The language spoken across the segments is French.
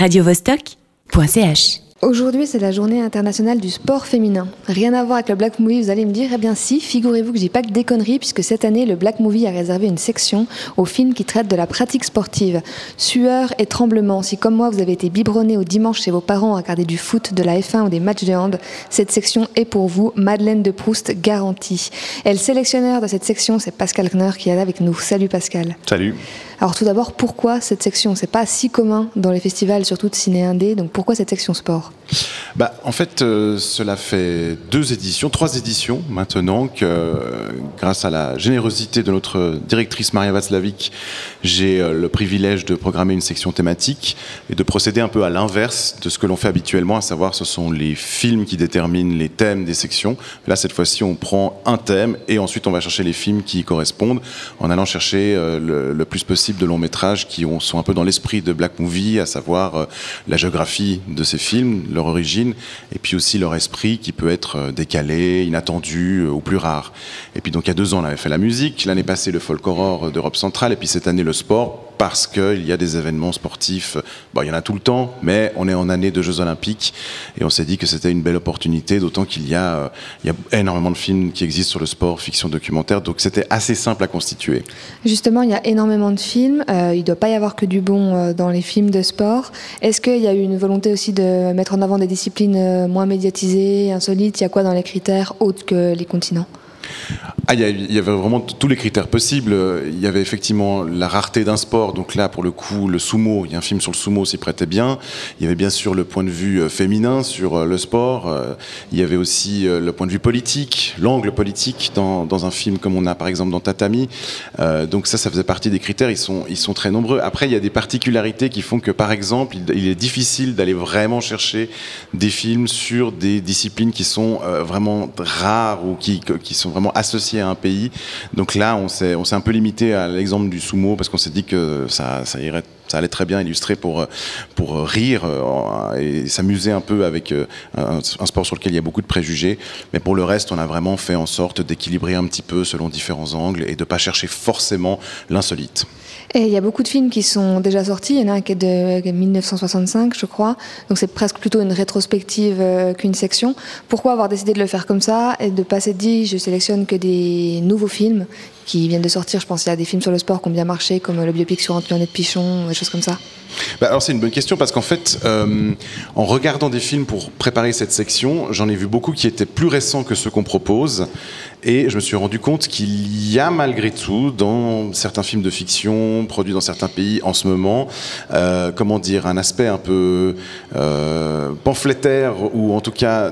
radiovostok.ch. Aujourd'hui, c'est la journée internationale du sport féminin. Rien à voir avec le Black Movie, vous allez me dire. Eh bien si, figurez-vous que je dis pas que des conneries, puisque cette année, le Black Movie a réservé une section aux films qui traitent de la pratique sportive. Sueur et tremblement, si comme moi, vous avez été biberonné au dimanche chez vos parents à regarder du foot, de la F1 ou des matchs de hand, cette section est pour vous, Madeleine de Proust garantie. Et le sélectionneur de cette section, c'est Pascal Kner qui est là avec nous. Salut Pascal. Salut. Alors tout d'abord, pourquoi cette section? C'est pas si commun dans les festivals, surtout de ciné indé, donc pourquoi cette section sport? Bah, En fait, euh, cela fait deux éditions, trois éditions maintenant que, euh, grâce à la générosité de notre directrice Maria Václavic, j'ai euh, le privilège de programmer une section thématique et de procéder un peu à l'inverse de ce que l'on fait habituellement, à savoir ce sont les films qui déterminent les thèmes des sections. Là, cette fois-ci, on prend un thème et ensuite on va chercher les films qui y correspondent en allant chercher le, plus possible de longs métrages qui sont un peu dans l'esprit de Black Movie, à savoir la géographie de ces films, leur origine, et puis aussi leur esprit qui peut être euh, décalé, inattendu euh, ou plus rare. Et puis donc il y a deux ans, on avait fait la musique, l'année passée le folk horror d'Europe centrale, et puis cette année le sport parce qu'il y a des événements sportifs. Bon, il y en a tout le temps, mais on est en année de Jeux Olympiques et on s'est dit que c'était une belle opportunité, d'autant qu'il y, a, euh, énormément de films qui existent sur le sport, fiction, documentaire, donc c'était assez simple à constituer. Justement, il y a énormément de films, euh, il ne doit pas y avoir que du bon euh, dans les films de sport. Est-ce qu'il y a eu une volonté aussi de mettre en avant des disciplines moins médiatisées, insolites? Il y a quoi dans les critères autres que les continents? Ah, il y, avait vraiment tous les critères possibles. Il y avait effectivement la rareté d'un sport. Donc là, pour le coup, le sumo, il y a un film sur le sumo s'y prêtait bien. Il y avait bien sûr le point de vue euh, féminin sur euh, le sport. Euh, il y avait aussi le point de vue politique, l'angle politique dans, un film comme on a par exemple dans Tatami. donc ça, ça faisait partie des critères. Ils sont, ils sont très nombreux. Après, il y a des particularités qui font que par exemple, il, est difficile d'aller vraiment chercher des films sur des disciplines qui sont vraiment rares ou qui, qui sont vraiment associé à un pays. Donc là, on s'est, on s'est un peu limité à l'exemple du sumo parce qu'on s'est dit que ça, ça irait ça allait très bien illustrer pour, pour rire euh, et s'amuser un peu avec euh, un, sport sur lequel il y a beaucoup de préjugés. Mais pour le reste, on a vraiment fait en sorte d'équilibrer un petit peu selon différents angles et de ne pas chercher forcément l'insolite. Il y a beaucoup de films qui sont déjà sortis. Il y en a un qui est de 1965, je crois. Donc c'est presque plutôt une rétrospective euh, qu'une section. Pourquoi avoir décidé de le faire comme ça et de pas s'être dit je sélectionne que des nouveaux films qui viennent de sortir? Je pense qu'il y a des films sur le sport qui ont bien marché, comme le biopic sur Antoinette Pichon, des choses comme ça. Bah, alors c'est une bonne question parce qu'en fait, euh, en regardant des films pour préparer cette section, j'en ai vu beaucoup qui étaient plus récents que ceux qu'on propose. Et je me suis rendu compte qu'il y a malgré tout, dans certains films de fiction produits dans certains pays en ce moment, euh, comment dire, un aspect un peu euh, pamphlétaire ou en tout cas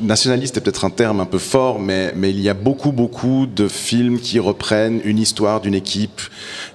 nationaliste est peut-être un terme un peu fort, mais, il y a beaucoup, beaucoup de films qui reprennent une histoire d'une équipe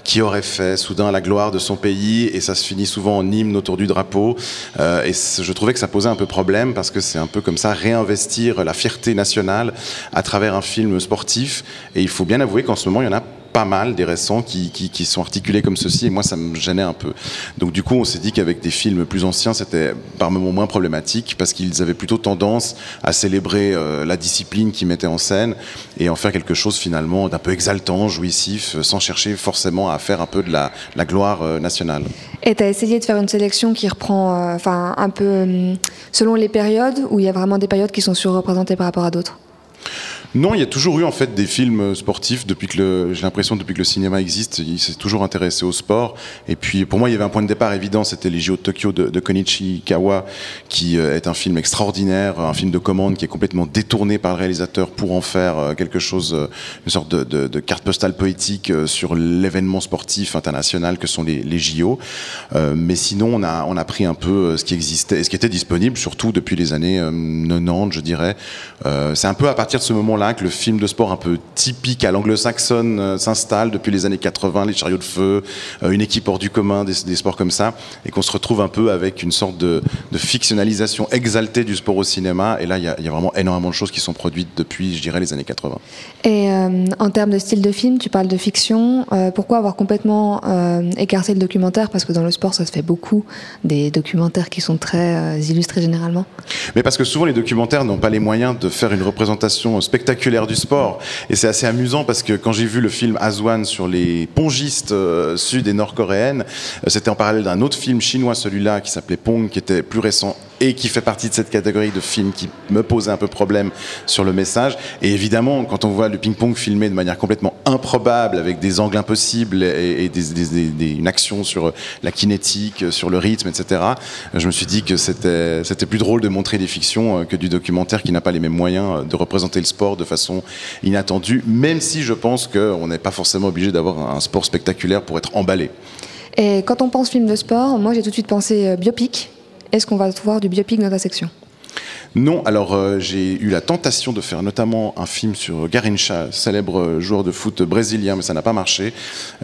qui aurait fait soudain la gloire de son pays et ça se finit souvent en hymne autour du drapeau. Euh, et je trouvais que ça posait un peu problème parce que c'est un peu comme ça réinvestir la fierté nationale à travers un film sportif. Et il faut bien avouer qu'en ce moment, il y en a pas mal des récents qui, qui, sont articulés comme ceci et moi ça me gênait un peu. Donc du coup on s'est dit qu'avec des films plus anciens c'était par moments moins problématique parce qu'ils avaient plutôt tendance à célébrer euh, la discipline qu'ils mettaient en scène et en faire quelque chose finalement d'un peu exaltant, jouissif, euh, sans chercher forcément à faire un peu de la, la gloire euh, nationale. Et tu as essayé de faire une sélection qui reprend enfin un peu selon les périodes où il y a vraiment des périodes qui sont surreprésentées par rapport à d'autres? Non, il y a toujours eu en fait des films sportifs depuis que j'ai l'impression depuis que le cinéma existe, il s'est toujours intéressé au sport. Et puis pour moi, il y avait un point de départ évident, c'était les JO de Tokyo de, Konichi Kawa, qui euh, est un film extraordinaire, un film de commande qui est complètement détourné par le réalisateur pour en faire euh, quelque chose, euh, une sorte de, carte postale poétique sur l'événement sportif international que sont les, les JO. mais sinon, on a on a pris un peu ce qui existait, ce qui était disponible, surtout depuis les années 90, je dirais. C'est un peu à partir de ce moment que le film de sport un peu typique à l'anglo-saxonne euh, s'installe depuis les années 80, les chariots de feu, euh, une équipe hors du commun, des, sports comme ça, et qu'on se retrouve un peu avec une sorte de, fictionnalisation exaltée du sport au cinéma. Et là, il y, a vraiment énormément de choses qui sont produites depuis, je dirais, les années 80. Et euh, en termes de style de film, tu parles de fiction. pourquoi avoir complètement écarté le documentaire? Parce que dans le sport, ça se fait beaucoup, des documentaires qui sont très illustrés généralement. Mais parce que souvent, les documentaires n'ont pas les moyens de faire une représentation spectaculaire spectaculaire du sport. Et c'est assez amusant parce que quand j'ai vu le film Aswan sur les pongistes sud et nord-coréennes, c'était en parallèle d'un autre film chinois, celui-là, qui s'appelait Pong, qui était plus récent et qui fait partie de cette catégorie de films qui me posait un peu problème sur le message. Et évidemment, quand on voit le ping-pong filmé de manière complètement improbable, avec des angles impossibles et, une action sur la kinétique, sur le rythme, etc., je me suis dit que c'était plus drôle de montrer des fictions euh, que du documentaire qui n'a pas les mêmes moyens de représenter le sport de façon inattendue, même si je pense qu'on n'est pas forcément obligé d'avoir un sport spectaculaire pour être emballé. Et quand on pense film de sport, moi j'ai tout de suite pensé euh, biopic. Est-ce qu'on va voir du biopic dans ta section? Non, alors euh, j'ai eu la tentation de faire notamment un film sur Garincha, célèbre joueur de foot brésilien, mais ça n'a pas marché.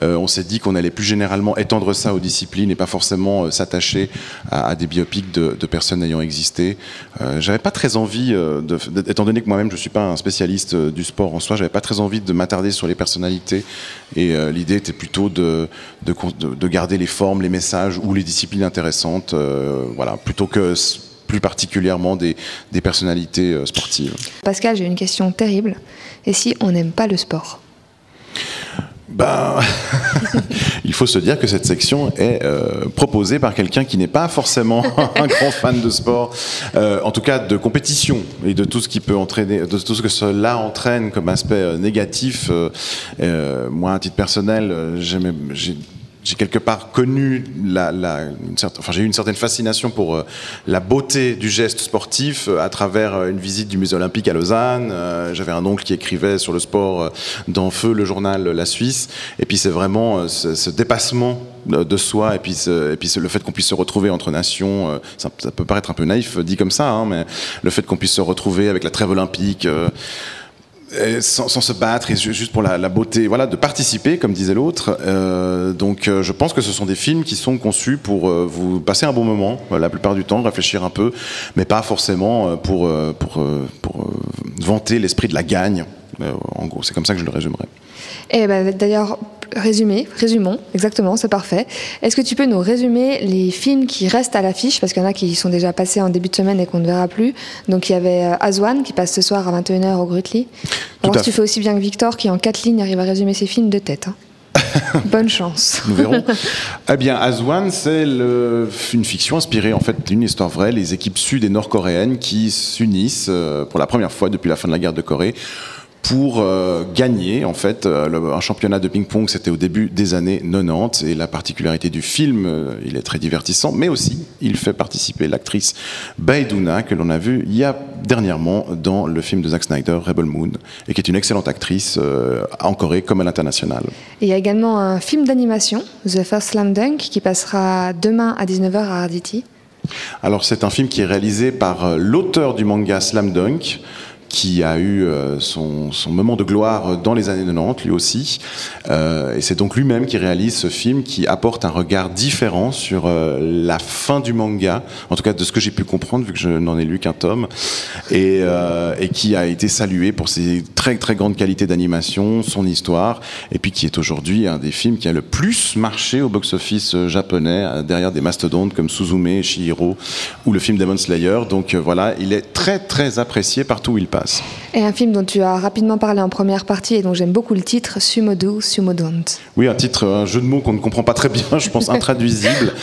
Euh, on s'est dit qu'on allait plus généralement étendre ça aux disciplines et pas forcément euh, s'attacher à, des biopics de, personnes ayant existé. j'avais pas très envie, étant donné que moi-même je suis pas un spécialiste du sport en soi, j'avais pas très envie de m'attarder sur les personnalités et l'idée était plutôt de, de, garder les formes, les messages ou les disciplines intéressantes, voilà, plutôt que plus particulièrement des, personnalités euh, sportives. Pascal, j'ai une question terrible. Et si on n'aime pas le sport? Ben, il faut se dire que cette section est euh, proposée par quelqu'un qui n'est pas forcément un grand fan de sport, euh, en tout cas de compétition et de tout ce qui peut entraîner, de tout ce que cela entraîne comme aspect négatif. moi, à titre personnel, j'ai j'ai quelque part connu la, enfin j'ai eu une certaine fascination pour euh, la beauté du geste sportif euh, à travers euh, une visite du musée olympique à Lausanne. J'avais un oncle qui écrivait sur le sport dans Feu, le journal La Suisse. Et puis c'est vraiment ce, dépassement de soi et puis, et puis le fait qu'on puisse se retrouver entre nations, ça, peut paraître un peu naïf dit comme ça, hein, mais le fait qu'on puisse se retrouver avec la trêve olympique sans, se battre et juste pour la, beauté, voilà, de participer, comme disait l'autre. Euh, donc, euh, je pense que ce sont des films qui sont conçus pour euh, vous passer un bon moment, la plupart du temps, réfléchir un peu, mais pas forcément pour, pour, pour vanter l'esprit de la gagne. en gros, c'est comme ça que je le résumerai. Et ben, d'ailleurs, résumé, résumons, exactement, c'est parfait. Est-ce que tu peux nous résumer les films qui restent à l'affiche? Parce qu'il y en a qui sont déjà passés en début de semaine et qu'on ne verra plus. Donc il y avait euh, Azwan qui passe ce soir à 21h au Grutli. Alors tu fais aussi bien que Victor qui en quatre lignes arrive à résumer ses films de tête. Hein. Bonne chance. Nous verrons. eh bien, Azwan, c'est une fiction inspirée en fait d'une histoire vraie. Les équipes sud et nord-coréennes qui s'unissent euh, pour la première fois depuis la fin de la guerre de Corée pour euh, gagner en fait euh, un championnat de ping-pong c'était au début des années 90 et la particularité du film euh, il est très divertissant mais aussi il fait participer l'actrice Baeduna que l'on a vue il y a dernièrement dans le film de Zack Snyder Rebel Moon et qui est une excellente actrice en Corée comme à l'international. Il y a également un film d'animation The First Slam Dunk qui passera demain à 19h à Arditi. Alors c'est un film qui est réalisé par l'auteur du manga Slam Dunk qui a eu euh, son, moment de gloire dans les années 90, lui aussi. Euh, et c'est donc lui-même qui réalise ce film qui apporte un regard différent sur euh, la fin du manga, en tout cas de ce que j'ai pu comprendre, vu que je n'en ai lu qu'un tome, et, qui a été salué pour ses très très grandes qualités d'animation, son histoire, et puis qui est aujourd'hui un des films qui a le plus marché au box-office japonais, derrière des mastodontes comme Suzume, Shihiro ou le film Demon Slayer. Donc voilà, il est très très apprécié partout où il passe. Et un film dont tu as rapidement parlé en première partie et dont j'aime beaucoup le titre, Sumodo, Sumodont. Oui, un titre, un jeu de mots qu'on ne comprend pas très bien, je pense intraduisible.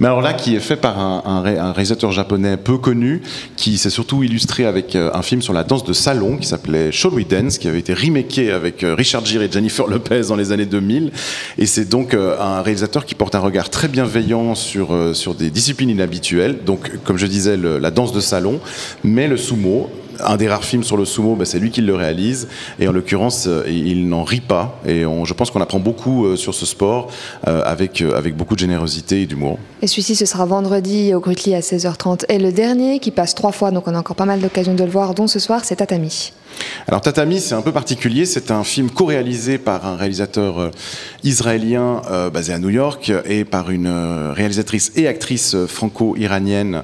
Mais alors là, qui est fait par un, réalisateur japonais peu connu, qui s'est surtout illustré avec euh, un film sur la danse de salon qui s'appelait Shall We Dance, qui avait été remaké avec euh, Richard Gere et Jennifer Lopez dans les années 2000. Et c'est donc euh, un réalisateur qui porte un regard très bienveillant sur, sur des disciplines inhabituelles. Donc, comme je disais, la danse de salon, mais le sumo un des rares films sur le sumo, bah, c'est lui qui le réalise. Et en l'occurrence, euh, il n'en rit pas. Et je pense qu'on apprend beaucoup euh, sur ce sport euh, avec, avec beaucoup de générosité et d'humour. Et celui-ci, ce sera vendredi au Grutli à 16h30. Et le dernier, qui passe trois fois, donc on a encore pas mal d'occasions de le voir, dont ce soir, c'est Tatami. Alors Tatami, c'est un peu particulier. C'est un film co-réalisé par un réalisateur euh, israélien euh, basé à New York et par une euh, réalisatrice et actrice franco-iranienne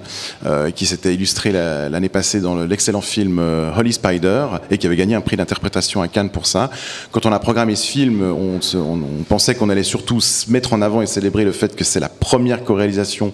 qui s'était illustrée l'année passée dans l'excellent film Holy Spider et qui avait gagné un prix d'interprétation à Cannes pour ça. Quand on a programmé ce film, on, pensait qu'on allait surtout se mettre en avant et célébrer le fait que c'est la première co-réalisation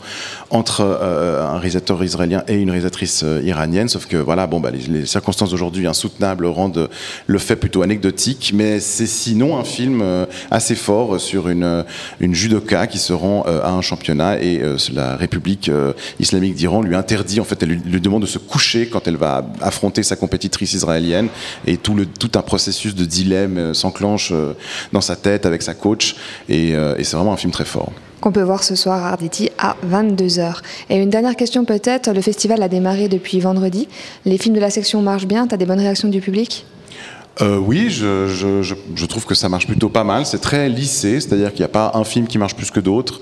entre un réalisateur israélien et une réalisatrice iranienne. Sauf que voilà, bon, bah, les, les circonstances d'aujourd'hui insoutenables insoutenables rendent le fait plutôt anecdotique. Mais c'est sinon un film assez fort sur une, une judoka qui se rend à un championnat et la République islamique d'Iran lui interdit, en fait, elle lui, demande de se coucher quand elle va affronter sa compétitrice israélienne et tout, le, tout un processus de dilemme s'enclenche dans sa tête avec sa coach et c'est vraiment un film très fort qu'on peut voir ce soir à Arditi à 22h. Et une dernière question peut-être, le festival a démarré depuis vendredi. Les films de la section marchent bien, tu as des bonnes réactions du public? Euh, oui, je, je, je, trouve que ça marche plutôt pas mal. C'est très lissé, c'est-à-dire qu'il n'y a pas un film qui marche plus que d'autres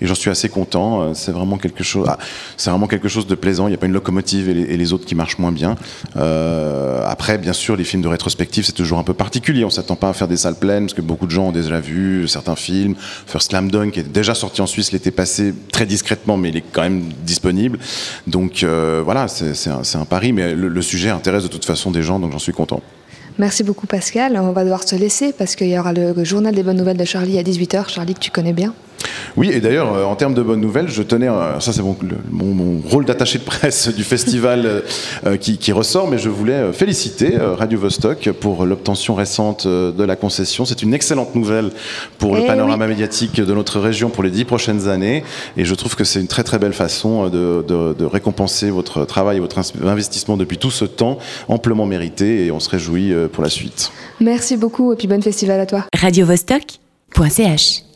et j'en suis assez content. Euh, c'est vraiment quelque chose, ah, c'est vraiment quelque chose de plaisant. Il n'y a pas une locomotive et les, autres qui marchent moins bien. Euh, après, bien sûr, les films de rétrospective, c'est toujours un peu particulier. On s'attend pas à faire des salles pleines parce que beaucoup de gens ont déjà vu certains films. First Slam Dunk qui est déjà sorti en Suisse l'été passé très discrètement, mais il est quand même disponible. Donc euh, voilà, c'est un, un, pari, mais le, le sujet intéresse de toute façon des gens, donc j'en suis content. Merci beaucoup Pascal. On va devoir se laisser parce qu'il y aura le journal des bonnes nouvelles de Charlie à 18h. Charlie que tu connais bien. Oui, et d'ailleurs, euh, en termes de bonnes nouvelles, je tenais, euh, ça c'est mon, mon, rôle d'attaché de presse du festival euh, qui, ressort, mais je voulais féliciter Radio Vostok pour l'obtention récente de la concession. C'est une excellente nouvelle pour le eh panorama médiatique de notre région pour les dix prochaines années, et je trouve que c'est une très très belle façon de, de, récompenser votre travail et votre investissement depuis tout ce temps, amplement mérité, et on se réjouit pour la suite. Merci beaucoup, et puis bon festival à toi. Radio Vostok.ch